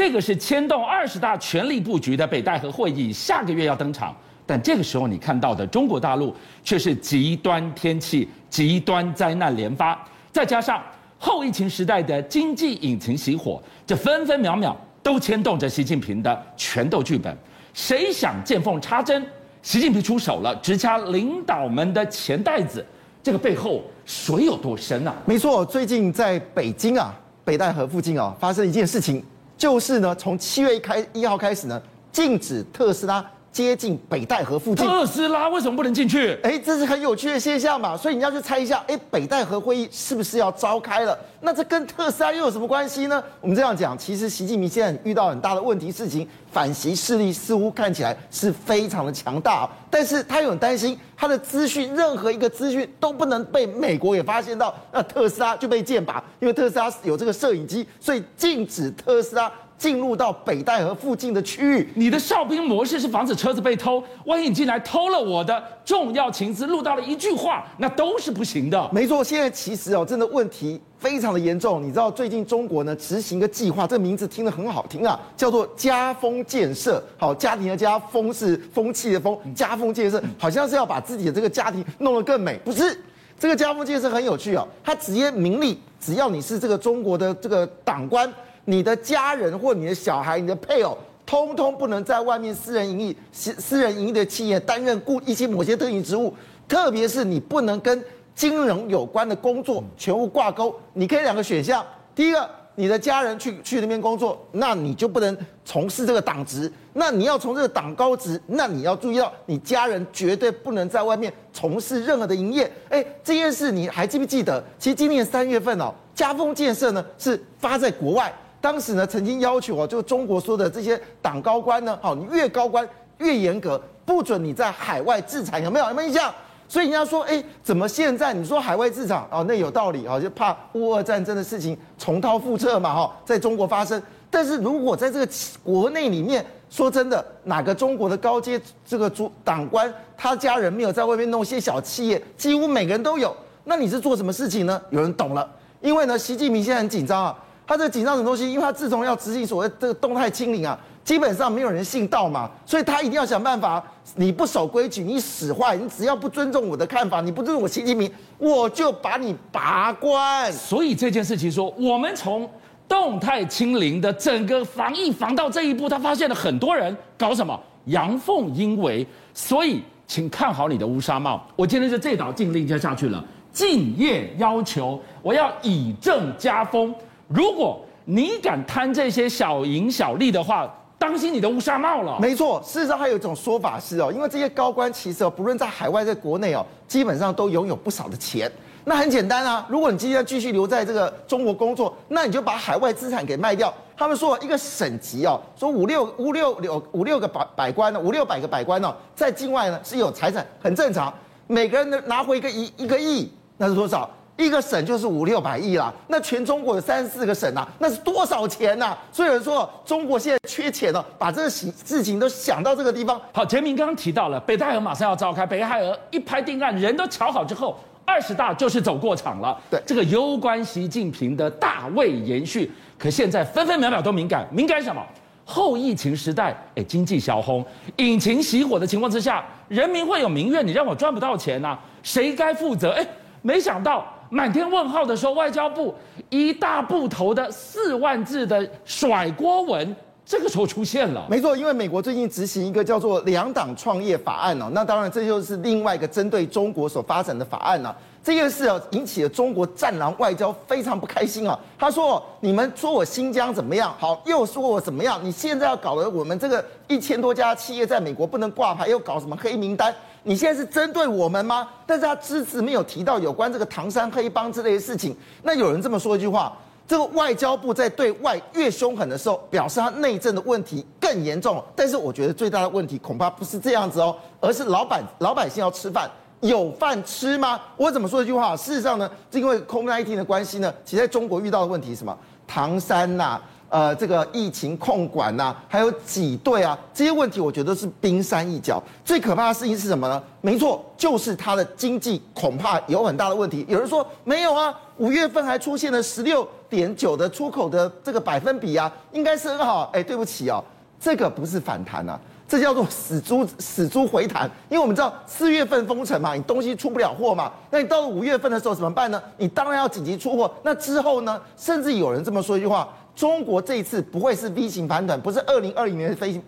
这个是牵动二十大全力布局的北戴河会议，下个月要登场。但这个时候你看到的中国大陆却是极端天气、极端灾难连发，再加上后疫情时代的经济引擎熄火，这分分秒秒都牵动着习近平的权斗剧本。谁想见缝插针？习近平出手了，直掐领导们的钱袋子，这个背后水有多深啊？没错，最近在北京啊，北戴河附近啊，发生一件事情，就是呢，从七月一开一号开始呢，禁止特斯拉。接近北戴河附近，特斯拉为什么不能进去？哎，这是很有趣的现象嘛，所以你要去猜一下，哎，北戴河会议是不是要召开了？那这跟特斯拉又有什么关系呢？我们这样讲，其实习近平现在遇到很大的问题，事情反习势力似乎看起来是非常的强大，但是他又很担心他的资讯，任何一个资讯都不能被美国也发现到，那特斯拉就被剑拔，因为特斯拉有这个摄影机，所以禁止特斯拉。进入到北戴河附近的区域，你的哨兵模式是防止车子被偷，万一你进来偷了我的重要情资，录到了一句话，那都是不行的。没错，现在其实哦，真的问题非常的严重。你知道最近中国呢执行一个计划，这个名字听得很好听啊，叫做家风建设。好，家庭的家，风是风气的风，家风建设好像是要把自己的这个家庭弄得更美，不是？这个家风建设很有趣哦，它直接明令，只要你是这个中国的这个党官。你的家人或你的小孩、你的配偶，通通不能在外面私人营业、私私人营业的企业担任雇一些某些特定职务，特别是你不能跟金融有关的工作全部挂钩。你可以两个选项：第一个，你的家人去去那边工作，那你就不能从事这个党职；那你要从这个党高职，那你要注意到，你家人绝对不能在外面从事任何的营业。哎，这件事你还记不记得？其实今年三月份哦，家风建设呢是发在国外。当时呢，曾经要求哦，就中国说的这些党高官呢，好，你越高官越严格，不准你在海外置产，有没有？有没有印象？所以人家说，哎，怎么现在你说海外置产哦，那有道理啊，就怕乌俄战争的事情重蹈覆辙嘛，哈，在中国发生。但是如果在这个国内里面，说真的，哪个中国的高阶这个主党官，他家人没有在外面弄些小企业，几乎每个人都有。那你是做什么事情呢？有人懂了，因为呢，习近平现在很紧张啊。他这紧张什么东西？因为他自从要执行所谓这个动态清零啊，基本上没有人信道嘛，所以他一定要想办法。你不守规矩，你使坏，你只要不尊重我的看法，你不尊重我习近平，我就把你拔关。所以这件事情说，我们从动态清零的整个防疫防到这一步，他发现了很多人搞什么阳奉阴违。所以，请看好你的乌纱帽。我今天就这道禁令就下去了，敬业要求，我要以正加风。如果你敢贪这些小赢小利的话，当心你的乌纱帽了。没错，事实上还有一种说法是哦，因为这些高官其实，不论在海外在国内哦，基本上都拥有不少的钱。那很简单啊，如果你今天继续留在这个中国工作，那你就把海外资产给卖掉。他们说一个省级哦，说五六五六六五六个百百官呢，五六百个百官呢，在境外呢是有财产，很正常。每个人呢拿回一个一一个亿，那是多少？一个省就是五六百亿啦，那全中国有三十四个省啊，那是多少钱呐、啊？所以有人说中国现在缺钱了，把这个事情都想到这个地方。好，杰明刚刚提到了北戴河马上要召开，北戴河一拍定案，人都瞧好之后，二十大就是走过场了。对，这个攸关习近平的大位延续，可现在分分秒秒都敏感，敏感什么？后疫情时代，哎，经济小红，引擎熄火的情况之下，人民会有民怨，你让我赚不到钱呐、啊，谁该负责？哎，没想到。满天问号的时候，外交部一大部头的四万字的甩锅文，这个时候出现了。没错，因为美国最近执行一个叫做“两党创业法案”哦，那当然这就是另外一个针对中国所发展的法案呢。这件事啊，引起了中国战狼外交非常不开心啊。他说：“你们说我新疆怎么样？好，又说我怎么样？你现在要搞得我们这个一千多家企业在美国不能挂牌，又搞什么黑名单？”你现在是针对我们吗？但是他只字没有提到有关这个唐山黑帮之类的事情。那有人这么说一句话：这个外交部在对外越凶狠的时候，表示他内政的问题更严重。但是我觉得最大的问题恐怕不是这样子哦，而是老板老百姓要吃饭，有饭吃吗？我怎么说一句话？事实上呢，因为 COVID-19 的关系呢，其实在中国遇到的问题是什么？唐山呐、呃，这个疫情控管呐、还有挤兑啊，这些问题我觉得是冰山一角。最可怕的事情是什么呢？没错，就是它的经济恐怕有很大的问题。有人说没有啊，五月份还出现了十六点九的出口的这个百分比啊，应该是很好。哎，对不起哦，这个不是反弹啊，这叫做死猪死猪回弹。因为我们知道四月份封城嘛，你东西出不了货嘛，那你到了五月份的时候怎么办呢？你当然要紧急出货。那之后呢？甚至有人这么说一句话：中国这一次不会是 V 型反转，不是二零二零年的飞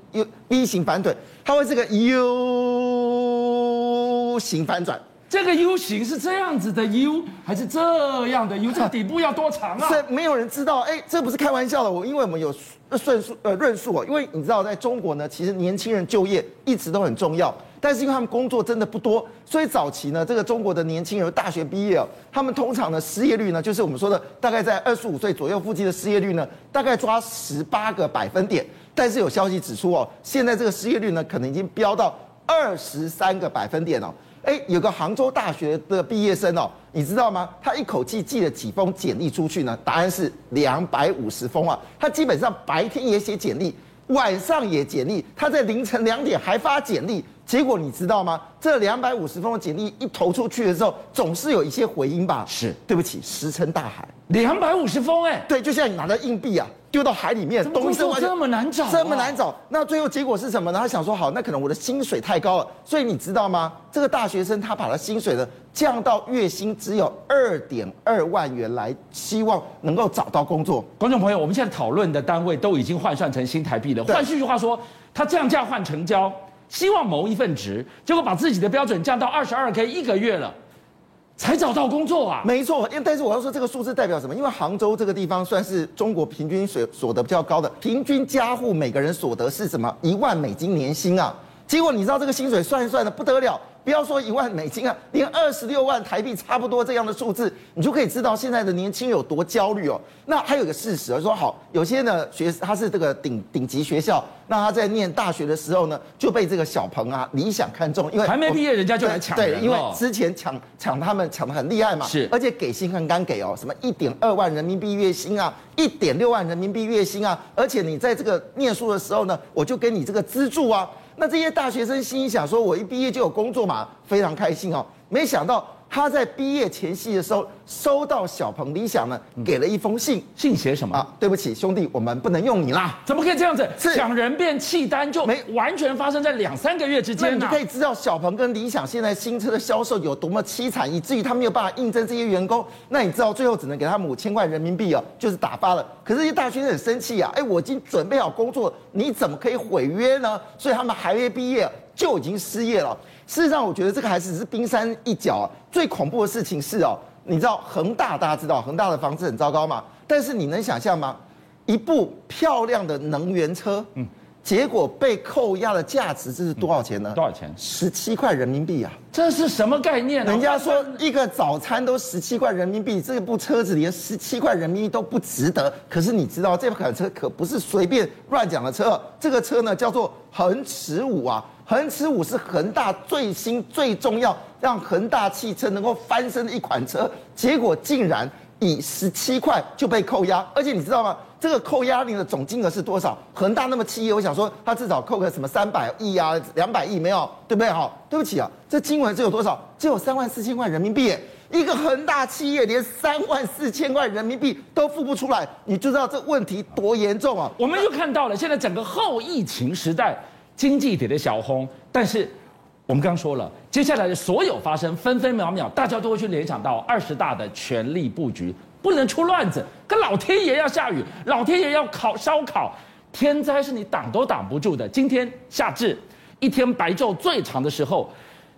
V 型反转，它会是个 U 型反转。这个 U 型是这样子的 U，还是这样的 U？这底部要多长啊？这没有人知道。哎，这不是开玩笑的。我因为我们有论述呃论述哦，因为你知道，在中国呢，其实年轻人就业一直都很重要，但是因为他们工作真的不多，所以早期呢，这个中国的年轻人大学毕业哦，他们通常的失业率呢，就是我们说的大概在二十五岁左右附近的失业率呢，大概抓十八个百分点。但是有消息指出哦，现在这个失业率呢，可能已经飙到二十三个百分点哦。哎，有个杭州大学的毕业生哦，你知道吗？他一口气寄了几封简历出去呢？答案是两百五十封啊！他基本上白天也写简历，晚上也简历，他在凌晨两点还发简历。结果你知道吗？这两百五十封的简历一投出去的时候，总是有一些回音吧？是，对不起，石沉大海。两百五十封，哎，对，就像你拿到硬币啊。丢到海里面，工作这么难找，这么难找。那最后结果是什么呢？他想说，好，那可能我的薪水太高了。所以你知道吗？这个大学生他把他薪水呢降到月薪只有二点二万元来，希望能够找到工作。观众朋友，我们现在讨论的单位都已经换算成新台币了。换句话说，他降价换成交，希望谋一份职，结果把自己的标准降到二十二 K 一个月了。才找到工作啊？没错，因为但是我要说这个数字代表什么？因为杭州这个地方算是中国平均所所得比较高的，平均家户每个人所得是什么？一万美金年薪啊！结果你知道这个薪水算一算的不得了。不要说一万美金啊，连二十六万台币差不多这样的数字，你就可以知道现在的年轻人有多焦虑哦。那还有个事实，说好有些呢学他是这个顶顶级学校，那他在念大学的时候呢就被这个小鹏啊理想看中，因为还没毕业人家就来抢，对，因为之前抢抢他们抢的很厉害嘛，是，而且给薪很敢给哦，什么一点二万人民币月薪啊，一点六万人民币月薪啊，而且你在这个念书的时候呢，我就给你这个资助啊。那这些大学生心想说：“我一毕业就有工作嘛，非常开心哦。”没想到。他在毕业前夕的时候，收到小鹏理想呢给了一封信，信写什么啊？对不起，兄弟，我们不能用你啦！怎么可以这样子？抢人变契丹就没完全发生在两三个月之间。那你可以知道小鹏跟理想现在新车的销售有多么凄惨，以至于他没有办法应征这些员工。那你知道最后只能给他们五千块人民币哦，就是打发了。可是这些大学生很生气啊！哎，我已经准备好工作，你怎么可以毁约呢？所以他们还没毕业就已经失业了。事实上，我觉得这个还只是冰山一角。最恐怖的事情是哦，你知道恒大，大家知道恒大的房子很糟糕嘛？但是你能想象吗？一部漂亮的能源车，嗯，结果被扣押的价值，这是多少钱呢？多少钱？十七块人民币啊！这是什么概念呢？人家说一个早餐都十七块人民币，这部车子连十七块人民币都不值得。可是你知道这款车可不是随便乱讲的车，这个车呢叫做恒驰五啊。恒驰五是恒大最新最重要，让恒大汽车能够翻身的一款车，结果竟然以十七块就被扣押，而且你知道吗？这个扣押令的总金额是多少？恒大那么企业，我想说他至少扣个什么三百亿啊、两百亿没有，对不对？好，对不起啊，这金额只有多少？只有三万四千块人民币。一个恒大企业连三万四千块人民币都付不出来，你就知道这问题多严重啊！我们又看到了现在整个后疫情时代。经济体的小红，但是我们刚刚说了，接下来的所有发生，分分秒秒，大家都会去联想到二十大的权力布局，不能出乱子。可老天爷要下雨，老天爷要烤烧烤，天灾是你挡都挡不住的。今天夏至，一天白昼最长的时候，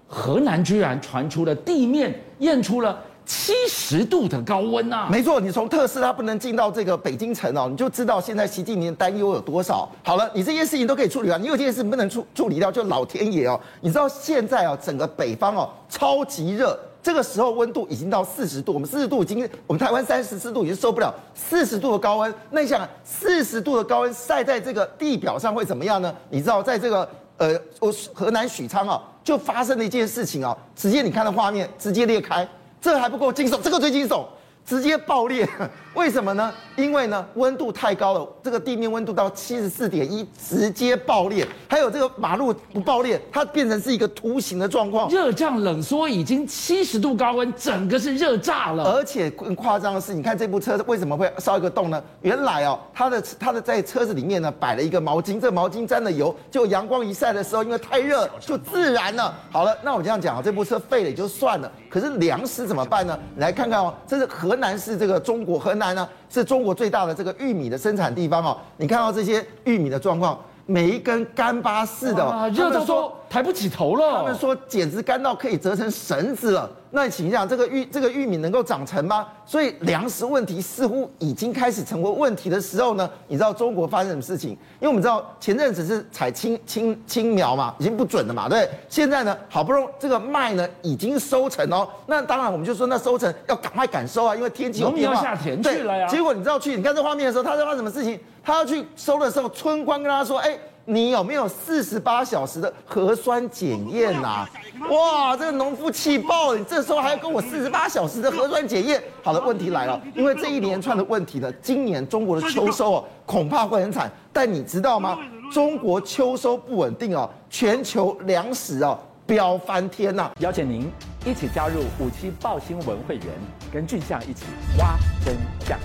河南居然传出了地面验出了。七十度的高温呐！没错，你从特斯拉不能进到这个北京城哦，你就知道现在习近平担忧有多少。好了，你这些事情都可以处理完，你有件事不能处处理掉，就老天爷哦。你知道现在哦，整个北方哦超级热，这个时候温度已经到四十度，我们四十度已经，我们台湾三十四度已经受不了四十度的高温。那你想，四十度的高温晒在这个地表上会怎么样呢？你知道，在这个呃，我河南许昌啊，就发生了一件事情啊，直接你看到画面，直接裂开。这还不够惊悚，这个最惊悚，直接爆裂，为什么呢？因为呢，温度太高了，这个地面温度到七十四点一，直接爆裂。还有这个马路不爆裂，它变成是一个图形的状况。热胀冷缩，已经七十度高温，整个是热炸了。而且更夸张的是，你看这部车为什么会烧一个洞呢？原来哦，它的它的在车子里面呢摆了一个毛巾，这个毛巾沾了油，就阳光一晒的时候，因为太热就自燃了。好了，那我这样讲啊，这部车废了也就算了，可是粮食怎么办呢？你来看看哦，这是河南是这个中国河南呢。是中国最大的这个玉米的生产地方哦，你看到这些玉米的状况，每一根干巴似的，热到说抬不起头了。他们说简直干到可以折成绳子了。那你请讲，这个玉这个玉米能够长成吗？所以粮食问题似乎已经开始成为问题的时候呢，你知道中国发生什么事情？因为我们知道前阵子是采青青青苗嘛，已经不准了嘛，对。现在呢，好不容易这个麦呢已经收成哦，那当然我们就说那收成要赶快赶收啊，因为天气有变化。农民要下田去了呀。结果你知道去，你看这画面的时候，他在发生什么事情？他要去收的时候，村官跟他说：“哎。”你有没有四十八小时的核酸检验呐？哇，这个农夫气爆了！你这时候还要跟我四十八小时的核酸检验？好的，问题来了，因为这一连串的问题呢，今年中国的秋收哦，恐怕会很惨。但你知道吗？中国秋收不稳定哦，全球粮食哦飙翻天呐！邀请您一起加入五七报新闻会员，跟俊相一起挖真相。